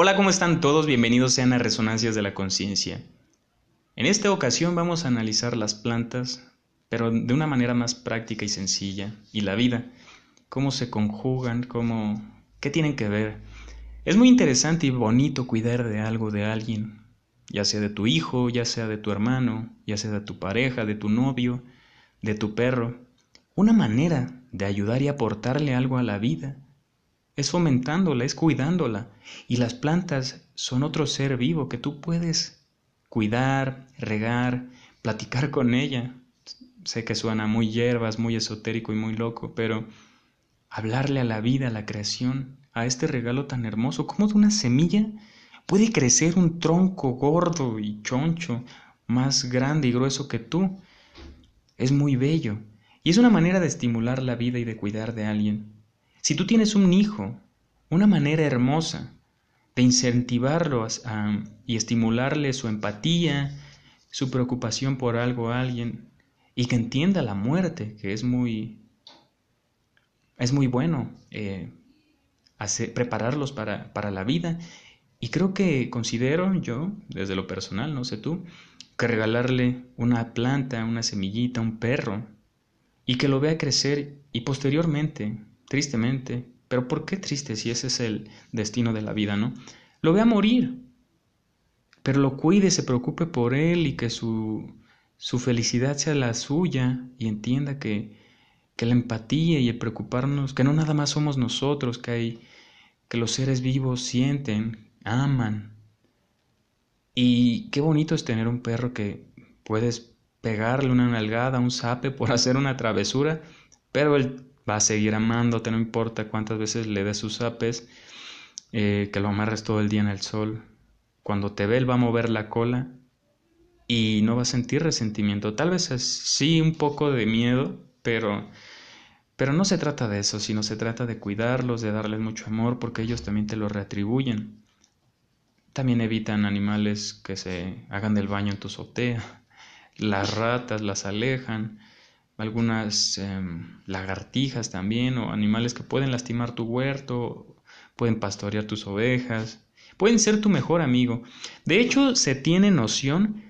Hola, ¿cómo están todos? Bienvenidos sean a Resonancias de la Conciencia. En esta ocasión vamos a analizar las plantas, pero de una manera más práctica y sencilla, y la vida, cómo se conjugan, cómo... qué tienen que ver. Es muy interesante y bonito cuidar de algo de alguien, ya sea de tu hijo, ya sea de tu hermano, ya sea de tu pareja, de tu novio, de tu perro. Una manera de ayudar y aportarle algo a la vida es fomentándola, es cuidándola. Y las plantas son otro ser vivo que tú puedes cuidar, regar, platicar con ella. Sé que suena muy hierbas, muy esotérico y muy loco, pero hablarle a la vida, a la creación, a este regalo tan hermoso, como de una semilla puede crecer un tronco gordo y choncho, más grande y grueso que tú. Es muy bello. Y es una manera de estimular la vida y de cuidar de alguien. Si tú tienes un hijo, una manera hermosa de incentivarlo y estimularle su empatía, su preocupación por algo a alguien y que entienda la muerte, que es muy, es muy bueno eh, prepararlos para, para la vida. Y creo que considero yo, desde lo personal, no sé tú, que regalarle una planta, una semillita, un perro, y que lo vea crecer y posteriormente tristemente, pero ¿por qué triste si ese es el destino de la vida, no? Lo vea morir, pero lo cuide, se preocupe por él y que su, su felicidad sea la suya y entienda que, que la empatía y el preocuparnos, que no nada más somos nosotros, que hay, que los seres vivos sienten, aman. Y qué bonito es tener un perro que puedes pegarle una nalgada, un sape por hacer una travesura, pero él va a seguir amándote, no importa cuántas veces le des sus apes, eh, que lo amarres todo el día en el sol. Cuando te ve, él va a mover la cola y no va a sentir resentimiento. Tal vez sí un poco de miedo, pero, pero no se trata de eso, sino se trata de cuidarlos, de darles mucho amor, porque ellos también te lo retribuyen. También evitan animales que se hagan del baño en tu azotea. Las ratas las alejan algunas em, lagartijas también o animales que pueden lastimar tu huerto, pueden pastorear tus ovejas, pueden ser tu mejor amigo. De hecho, se tiene noción,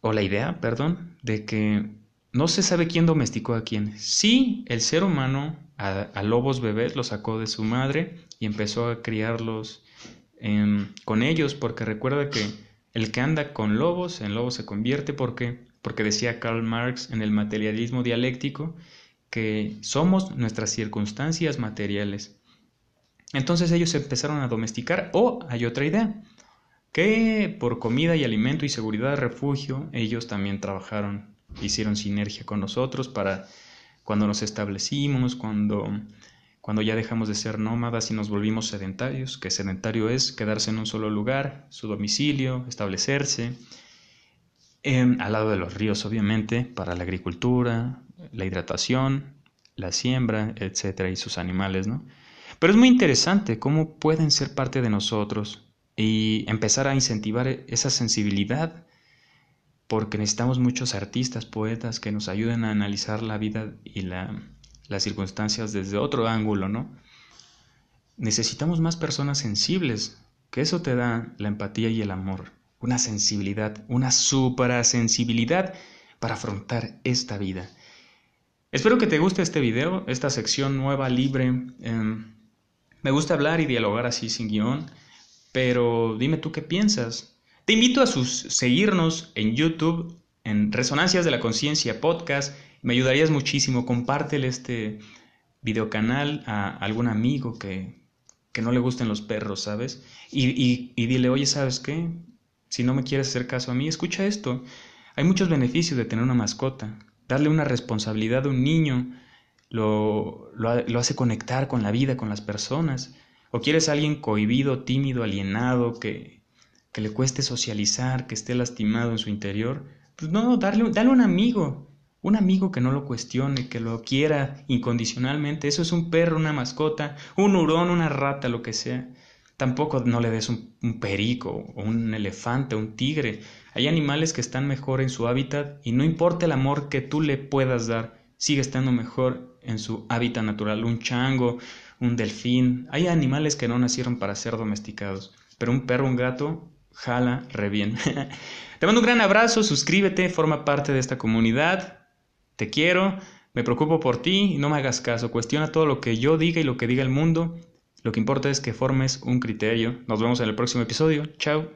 o la idea, perdón, de que no se sabe quién domesticó a quién. Sí, el ser humano a, lobos bebés los sacó de su madre y empezó a criarlos em, con ellos, porque recuerda que el que anda con lobos, en lobo se convierte porque porque decía Karl Marx en el materialismo dialéctico que somos nuestras circunstancias materiales. Entonces ellos empezaron a domesticar o hay otra idea, que por comida y alimento y seguridad de refugio ellos también trabajaron, hicieron sinergia con nosotros para cuando nos establecimos, cuando, cuando ya dejamos de ser nómadas y nos volvimos sedentarios, que sedentario es quedarse en un solo lugar, su domicilio, establecerse, al lado de los ríos, obviamente, para la agricultura, la hidratación, la siembra, etcétera, y sus animales, ¿no? Pero es muy interesante cómo pueden ser parte de nosotros y empezar a incentivar esa sensibilidad, porque necesitamos muchos artistas, poetas que nos ayuden a analizar la vida y la, las circunstancias desde otro ángulo, ¿no? Necesitamos más personas sensibles, que eso te da la empatía y el amor una sensibilidad, una sensibilidad para afrontar esta vida. Espero que te guste este video, esta sección nueva, libre. Em, me gusta hablar y dialogar así sin guion, pero dime tú qué piensas. Te invito a seguirnos en YouTube, en Resonancias de la Conciencia Podcast. Me ayudarías muchísimo. Compártele este videocanal a algún amigo que, que no le gusten los perros, ¿sabes? Y, y dile, oye, ¿sabes qué? Si no me quieres hacer caso a mí, escucha esto. Hay muchos beneficios de tener una mascota. Darle una responsabilidad a un niño lo, lo, hace conectar con la vida, con las personas. O quieres a alguien cohibido, tímido, alienado, que, que le cueste socializar, que esté lastimado en su interior. Pues no, darle, dale un amigo. Un amigo que no lo cuestione, que lo quiera incondicionalmente. Eso es un perro, una mascota, un hurón, una rata, lo que sea. Tampoco no le des un, perico, o un elefante, o un tigre. Hay animales que están mejor en su hábitat y no importa el amor que tú le puedas dar, sigue estando mejor en su hábitat natural. Un chango, un delfín. Hay animales que no nacieron para ser domesticados, pero un perro, un gato, jala re bien. Te mando un gran abrazo, suscríbete, forma parte de esta comunidad. Te quiero, me preocupo por ti, no me hagas caso, cuestiona todo lo que yo diga y lo que diga el mundo. Lo que importa es que formes un criterio. Nos vemos en el próximo episodio. Chao.